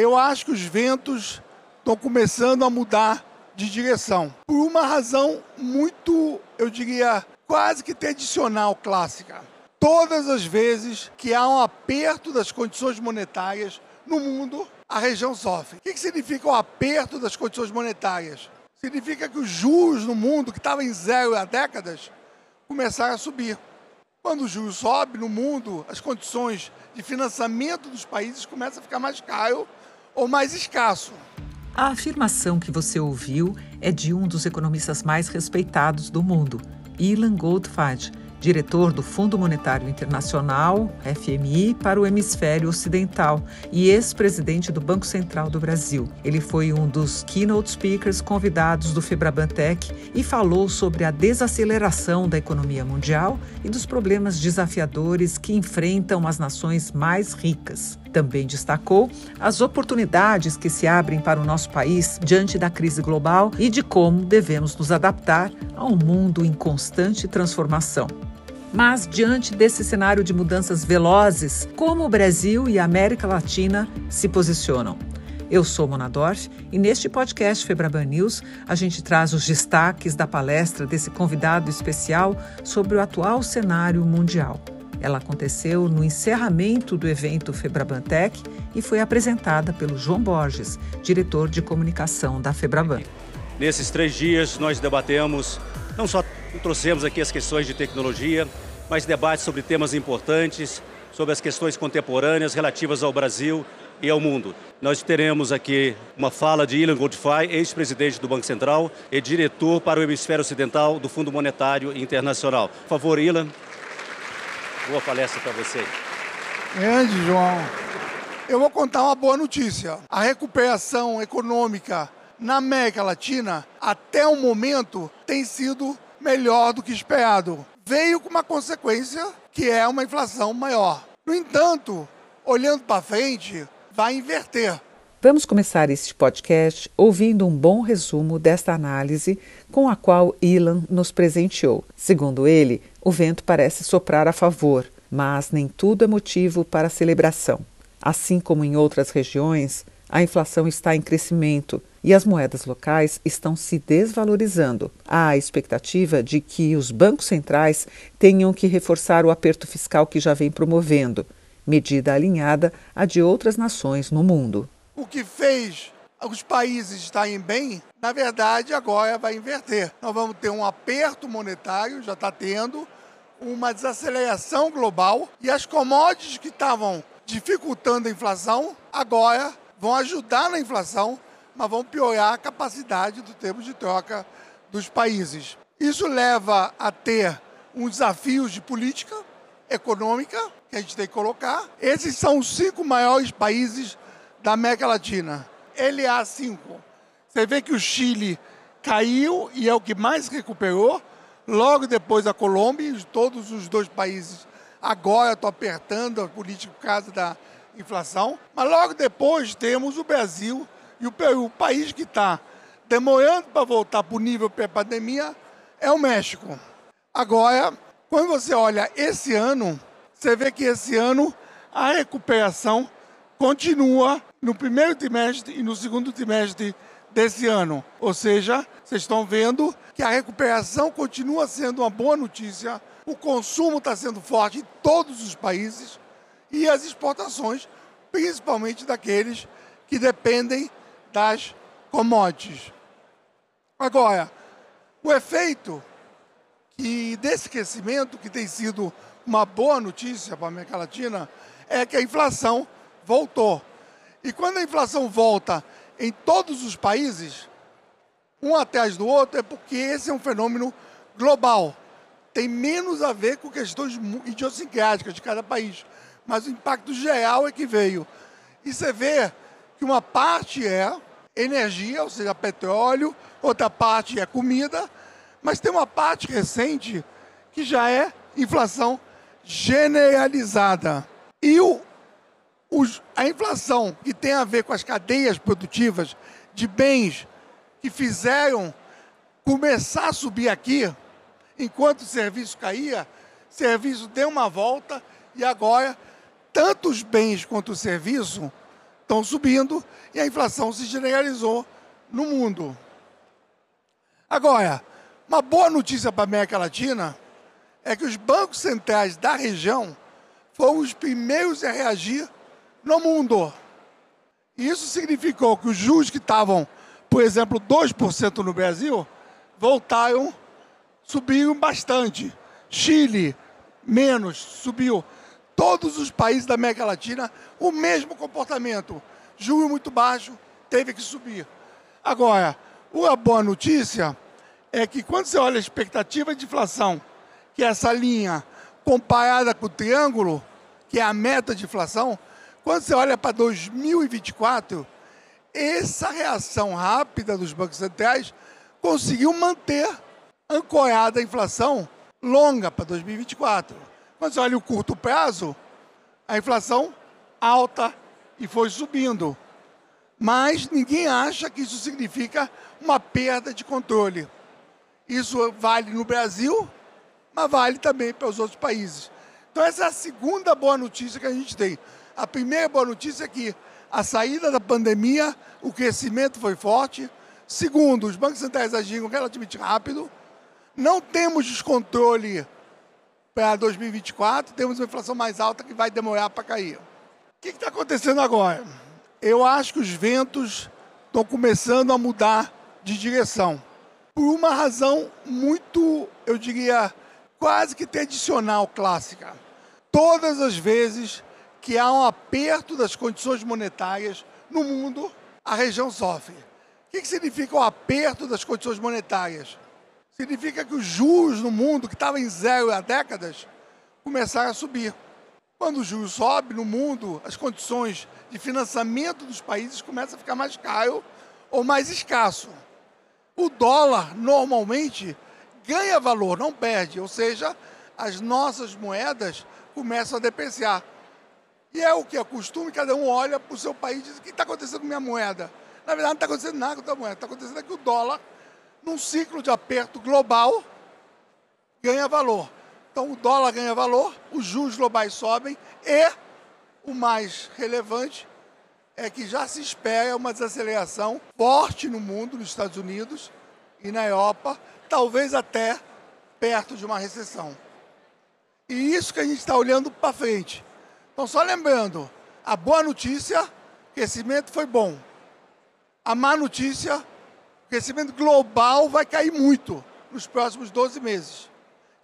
eu acho que os ventos estão começando a mudar de direção. Por uma razão muito, eu diria, quase que tradicional, clássica. Todas as vezes que há um aperto das condições monetárias no mundo, a região sofre. O que significa o aperto das condições monetárias? Significa que os juros no mundo, que estavam em zero há décadas, começaram a subir. Quando o juros sobe no mundo, as condições de financiamento dos países começam a ficar mais caro ou mais escasso. A afirmação que você ouviu é de um dos economistas mais respeitados do mundo, Ilan Goldfeld, diretor do Fundo Monetário Internacional, FMI, para o hemisfério ocidental e ex-presidente do Banco Central do Brasil. Ele foi um dos keynote speakers convidados do Febrabantec e falou sobre a desaceleração da economia mundial e dos problemas desafiadores que enfrentam as nações mais ricas. Também destacou as oportunidades que se abrem para o nosso país diante da crise global e de como devemos nos adaptar a um mundo em constante transformação. Mas, diante desse cenário de mudanças velozes, como o Brasil e a América Latina se posicionam? Eu sou Mona Dorf e neste podcast Febraban News a gente traz os destaques da palestra desse convidado especial sobre o atual cenário mundial. Ela aconteceu no encerramento do evento Febrabantec e foi apresentada pelo João Borges, diretor de comunicação da Febraban. Nesses três dias nós debatemos não só trouxemos aqui as questões de tecnologia, mas debates sobre temas importantes, sobre as questões contemporâneas relativas ao Brasil e ao mundo. Nós teremos aqui uma fala de Ilan Goldfein, ex-presidente do Banco Central e diretor para o hemisfério ocidental do Fundo Monetário Internacional. Por favor, Ilan. Boa palestra para você. Grande, João. Eu vou contar uma boa notícia. A recuperação econômica na América Latina, até o momento, tem sido melhor do que esperado. Veio com uma consequência que é uma inflação maior. No entanto, olhando para frente, vai inverter. Vamos começar este podcast ouvindo um bom resumo desta análise com a qual Ilan nos presenteou. Segundo ele, o vento parece soprar a favor, mas nem tudo é motivo para celebração. Assim como em outras regiões, a inflação está em crescimento e as moedas locais estão se desvalorizando. Há a expectativa de que os bancos centrais tenham que reforçar o aperto fiscal que já vem promovendo, medida alinhada à de outras nações no mundo. O que fez os países estarem bem, na verdade, agora vai inverter. Nós vamos ter um aperto monetário, já está tendo, uma desaceleração global e as commodities que estavam dificultando a inflação, agora vão ajudar na inflação mas vão piorar a capacidade do tempo de troca dos países. Isso leva a ter uns desafios de política econômica que a gente tem que colocar. Esses são os cinco maiores países da América Latina. LA5. Você vê que o Chile caiu e é o que mais recuperou. Logo depois a Colômbia, todos os dois países agora estão apertando a política por causa da inflação. Mas logo depois temos o Brasil e o o país que está demorando para voltar para o nível pré-pandemia, é o México. Agora, quando você olha esse ano, você vê que esse ano a recuperação continua no primeiro trimestre e no segundo trimestre desse ano. Ou seja, vocês estão vendo que a recuperação continua sendo uma boa notícia, o consumo está sendo forte em todos os países e as exportações, principalmente daqueles que dependem das commodities. Agora, o efeito que desse crescimento, que tem sido uma boa notícia para a América Latina, é que a inflação voltou. E quando a inflação volta em todos os países, um atrás do outro, é porque esse é um fenômeno global. Tem menos a ver com questões idiosincráticas de cada país. Mas o impacto geral é que veio. E você vê que uma parte é energia, ou seja, petróleo, outra parte é comida, mas tem uma parte recente que já é inflação generalizada. E o, a inflação que tem a ver com as cadeias produtivas de bens que fizeram começar a subir aqui, enquanto o serviço caía, serviço deu uma volta e agora tanto os bens quanto o serviço estão subindo e a inflação se generalizou no mundo. Agora, uma boa notícia para a América Latina é que os bancos centrais da região foram os primeiros a reagir no mundo. Isso significou que os juros que estavam, por exemplo, 2% no Brasil, voltaram, subiram bastante. Chile, menos, subiu. Todos os países da América Latina, o mesmo comportamento. Juro muito baixo, teve que subir. Agora, uma boa notícia é que quando você olha a expectativa de inflação, que é essa linha comparada com o triângulo, que é a meta de inflação, quando você olha para 2024, essa reação rápida dos bancos centrais conseguiu manter ancorada a inflação longa para 2024. Você olha o curto prazo, a inflação alta e foi subindo. Mas ninguém acha que isso significa uma perda de controle. Isso vale no Brasil, mas vale também para os outros países. Então essa é a segunda boa notícia que a gente tem. A primeira boa notícia é que a saída da pandemia, o crescimento foi forte. Segundo, os bancos centrais agiram relativamente rápido. Não temos descontrole para 2024, temos uma inflação mais alta que vai demorar para cair. O que está acontecendo agora? Eu acho que os ventos estão começando a mudar de direção. Por uma razão muito, eu diria, quase que tradicional, clássica. Todas as vezes que há um aperto das condições monetárias no mundo, a região sofre. O que, significa o aperto das condições monetárias? Significa que os juros no mundo, que estavam em zero há décadas, começaram a subir. Quando o juros sobe no mundo, as condições de financiamento dos países começam a ficar mais caro ou mais escasso. O dólar, normalmente, ganha valor, não perde, ou seja, as nossas moedas começam a depreciar. E é o que é costume, cada um olha para o seu país e diz: o que está acontecendo com minha moeda? Na verdade, não está acontecendo nada com a moeda, está acontecendo é que o dólar, num ciclo de aperto global, ganha valor. Então, o dólar ganha valor, os juros globais sobem e, o mais relevante, é que já se espera uma desaceleração forte no mundo, nos Estados Unidos e na Europa, talvez até perto de uma recessão. E isso que a gente está olhando para frente. Então, só lembrando, a boa notícia, crescimento foi bom. A má notícia, o crescimento global vai cair muito nos próximos 12 meses.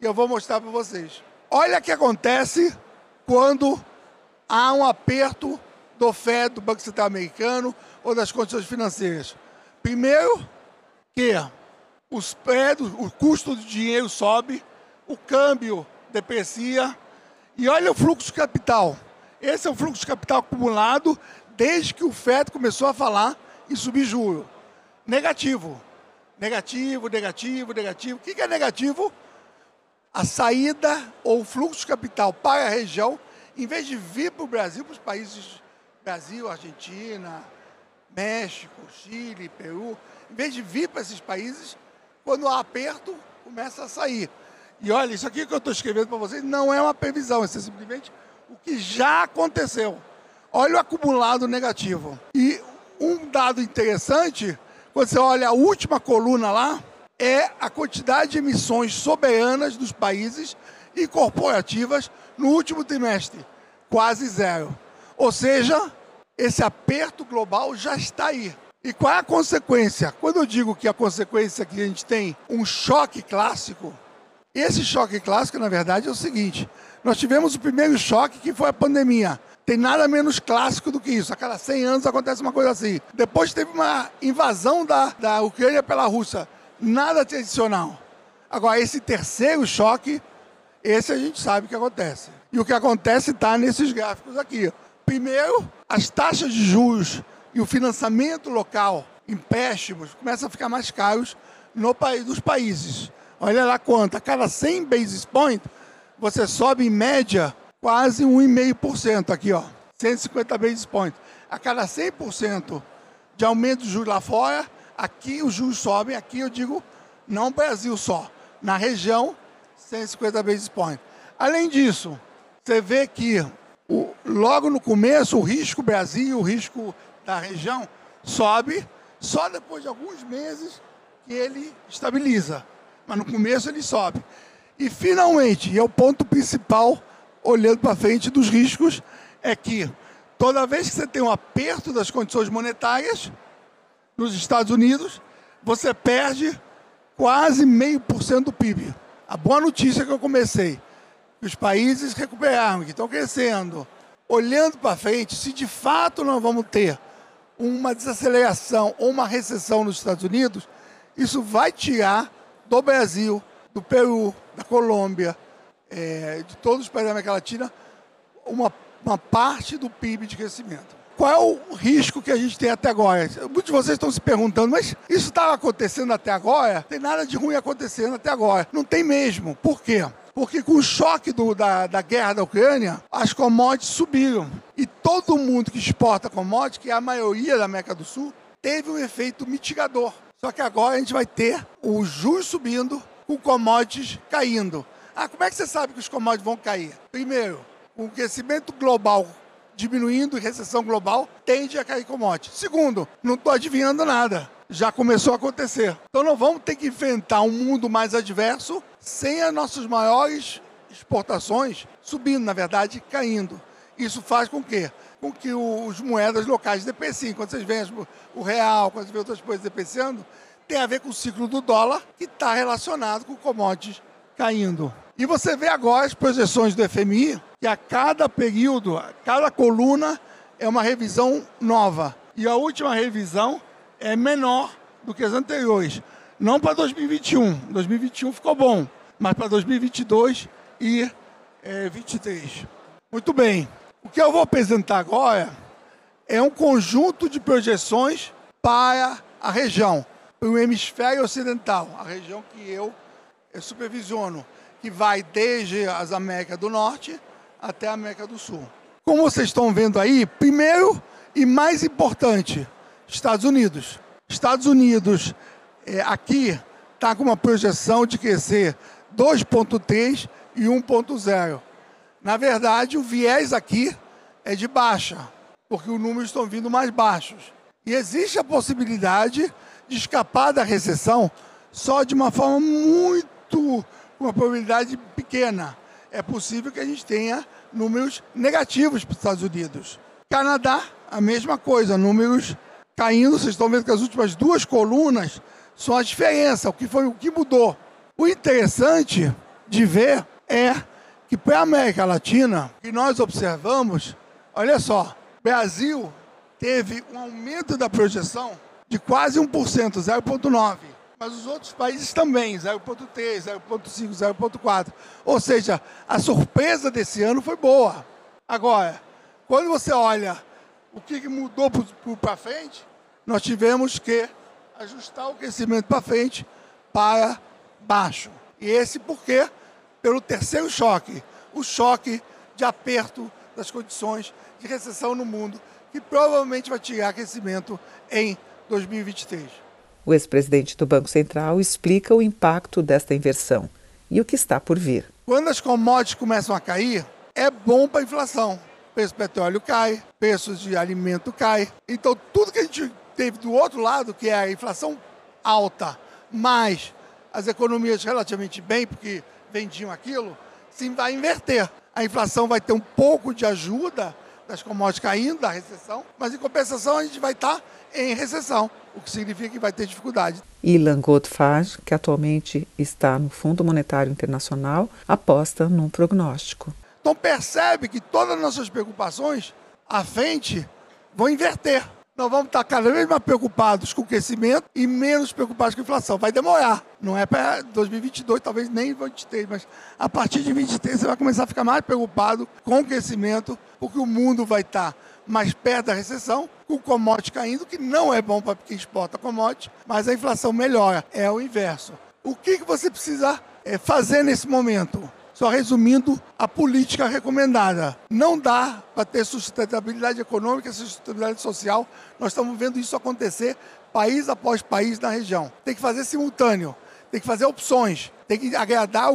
E eu vou mostrar para vocês. Olha o que acontece quando há um aperto do FED, do Banco Central Americano, ou das condições financeiras. Primeiro, que os prédios, o custo do dinheiro sobe, o câmbio deprecia, e olha o fluxo de capital. Esse é o fluxo de capital acumulado desde que o FED começou a falar em subir juro. Negativo. Negativo, negativo, negativo. O que é negativo? A saída ou o fluxo de capital para a região, em vez de vir para o Brasil, para os países Brasil, Argentina, México, Chile, Peru, em vez de vir para esses países, quando há aperto, começa a sair. E olha, isso aqui que eu estou escrevendo para vocês não é uma previsão, é simplesmente o que já aconteceu. Olha o acumulado negativo. E um dado interessante, quando você olha a última coluna lá, é a quantidade de emissões soberanas dos países e corporativas no último trimestre, quase zero. Ou seja, esse aperto global já está aí. E qual é a consequência? Quando eu digo que a consequência é que a gente tem um choque clássico, esse choque clássico, na verdade, é o seguinte: nós tivemos o primeiro choque que foi a pandemia. Tem nada menos clássico do que isso. A cada 100 anos acontece uma coisa assim. Depois teve uma invasão da, da Ucrânia pela Rússia. Nada tradicional. Agora, esse terceiro choque, esse a gente sabe que acontece. E o que acontece está nesses gráficos aqui. Primeiro, as taxas de juros e o financiamento local, empréstimos, começam a ficar mais caros no país, dos países. Olha lá quanto. A cada 100 basis points, você sobe em média quase 1,5% aqui, ó. 150 basis points. A cada 100% de aumento de juros lá fora, aqui os juros sobem, aqui eu digo não Brasil só, na região 150 basis points. Além disso, você vê que o, logo no começo o risco Brasil, o risco da região, sobe só depois de alguns meses que ele estabiliza. Mas no começo ele sobe. E finalmente, e é o ponto principal, olhando para frente dos riscos, é que toda vez que você tem um aperto das condições monetárias nos Estados Unidos, você perde quase meio por cento do PIB. A boa notícia que eu comecei, que os países recuperaram, que estão crescendo. Olhando para frente, se de fato nós vamos ter uma desaceleração ou uma recessão nos Estados Unidos, isso vai tirar do Brasil, do Peru, da Colômbia, é, de todos os países da América Latina, uma, uma parte do PIB de crescimento. Qual é o risco que a gente tem até agora? Muitos de vocês estão se perguntando, mas isso estava acontecendo até agora? Tem nada de ruim acontecendo até agora. Não tem mesmo. Por quê? Porque com o choque do, da, da guerra da Ucrânia, as commodities subiram. E todo mundo que exporta commodities, que é a maioria da América do Sul, teve um efeito mitigador. Só que agora a gente vai ter o juros subindo, com commodities caindo. Ah, como é que você sabe que os commodities vão cair? Primeiro, o crescimento global diminuindo recessão global, tende a cair commodities. Segundo, não estou adivinhando nada. Já começou a acontecer. Então não vamos ter que enfrentar um mundo mais adverso sem as nossas maiores exportações subindo, na verdade, caindo. Isso faz com que, com que os moedas locais depreciem. Quando vocês veem o real, quando vocês veem outras coisas depreciando, tem a ver com o ciclo do dólar, que está relacionado com commodities caindo. E você vê agora as projeções do FMI, que a cada período, a cada coluna é uma revisão nova. E a última revisão é menor do que as anteriores. Não para 2021. 2021 ficou bom, mas para 2022 e é, 23. Muito bem. O que eu vou apresentar agora é um conjunto de projeções para a região, para o hemisfério ocidental, a região que eu supervisiono que vai desde as Américas do Norte até a América do Sul. Como vocês estão vendo aí, primeiro e mais importante, Estados Unidos. Estados Unidos é, aqui está com uma projeção de crescer 2,3 e 1,0. Na verdade, o viés aqui é de baixa, porque os números estão vindo mais baixos. E existe a possibilidade de escapar da recessão só de uma forma muito uma probabilidade pequena. É possível que a gente tenha números negativos para os Estados Unidos. Canadá, a mesma coisa, números caindo. Vocês estão vendo que as últimas duas colunas são a diferença, o que foi o que mudou. O interessante de ver é que para a América Latina, que nós observamos, olha só, Brasil teve um aumento da projeção de quase 1%, 0,9% mas os outros países também, 0,3, 0,5, 0,4. Ou seja, a surpresa desse ano foi boa. Agora, quando você olha o que mudou para frente, nós tivemos que ajustar o crescimento para frente para baixo. E esse porque pelo terceiro choque, o choque de aperto das condições de recessão no mundo, que provavelmente vai tirar crescimento em 2023. O ex-presidente do Banco Central explica o impacto desta inversão e o que está por vir. Quando as commodities começam a cair, é bom para a inflação. O preço do petróleo cai, preços de alimento cai. Então, tudo que a gente teve do outro lado, que é a inflação alta, mais as economias relativamente bem, porque vendiam aquilo, sim vai inverter. A inflação vai ter um pouco de ajuda das commodities caindo, da recessão, mas em compensação a gente vai estar em recessão o que significa que vai ter dificuldade. Ilan Goldfarb, que atualmente está no Fundo Monetário Internacional, aposta num prognóstico. Então percebe que todas as nossas preocupações à frente vão inverter. Nós vamos estar cada vez mais preocupados com o crescimento e menos preocupados com a inflação. Vai demorar. Não é para 2022, talvez nem 2023, mas a partir de 2023 você vai começar a ficar mais preocupado com o crescimento, porque o mundo vai estar mais perto da recessão, com o commodity caindo, que não é bom para quem exporta commodity, mas a inflação melhora. É o inverso. O que, que você precisa é, fazer nesse momento? Só resumindo, a política recomendada. Não dá para ter sustentabilidade econômica sustentabilidade social. Nós estamos vendo isso acontecer país após país na região. Tem que fazer simultâneo, tem que fazer opções, tem que agradar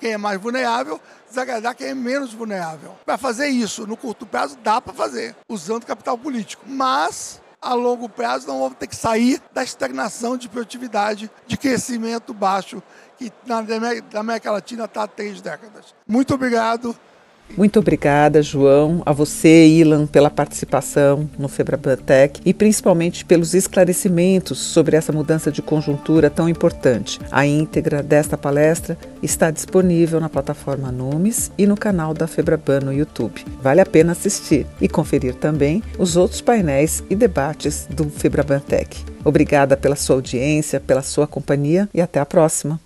quem é mais vulnerável desagradar quem é menos vulnerável. Para fazer isso no curto prazo, dá para fazer, usando capital político. Mas a longo prazo não vamos ter que sair da estagnação de produtividade, de crescimento baixo, que na América Latina está há três décadas. Muito obrigado. Muito obrigada, João, a você, Ilan, pela participação no Febrabantec e principalmente pelos esclarecimentos sobre essa mudança de conjuntura tão importante. A íntegra desta palestra está disponível na plataforma Numes e no canal da Febraban no YouTube. Vale a pena assistir e conferir também os outros painéis e debates do Febrabantec. Obrigada pela sua audiência, pela sua companhia e até a próxima.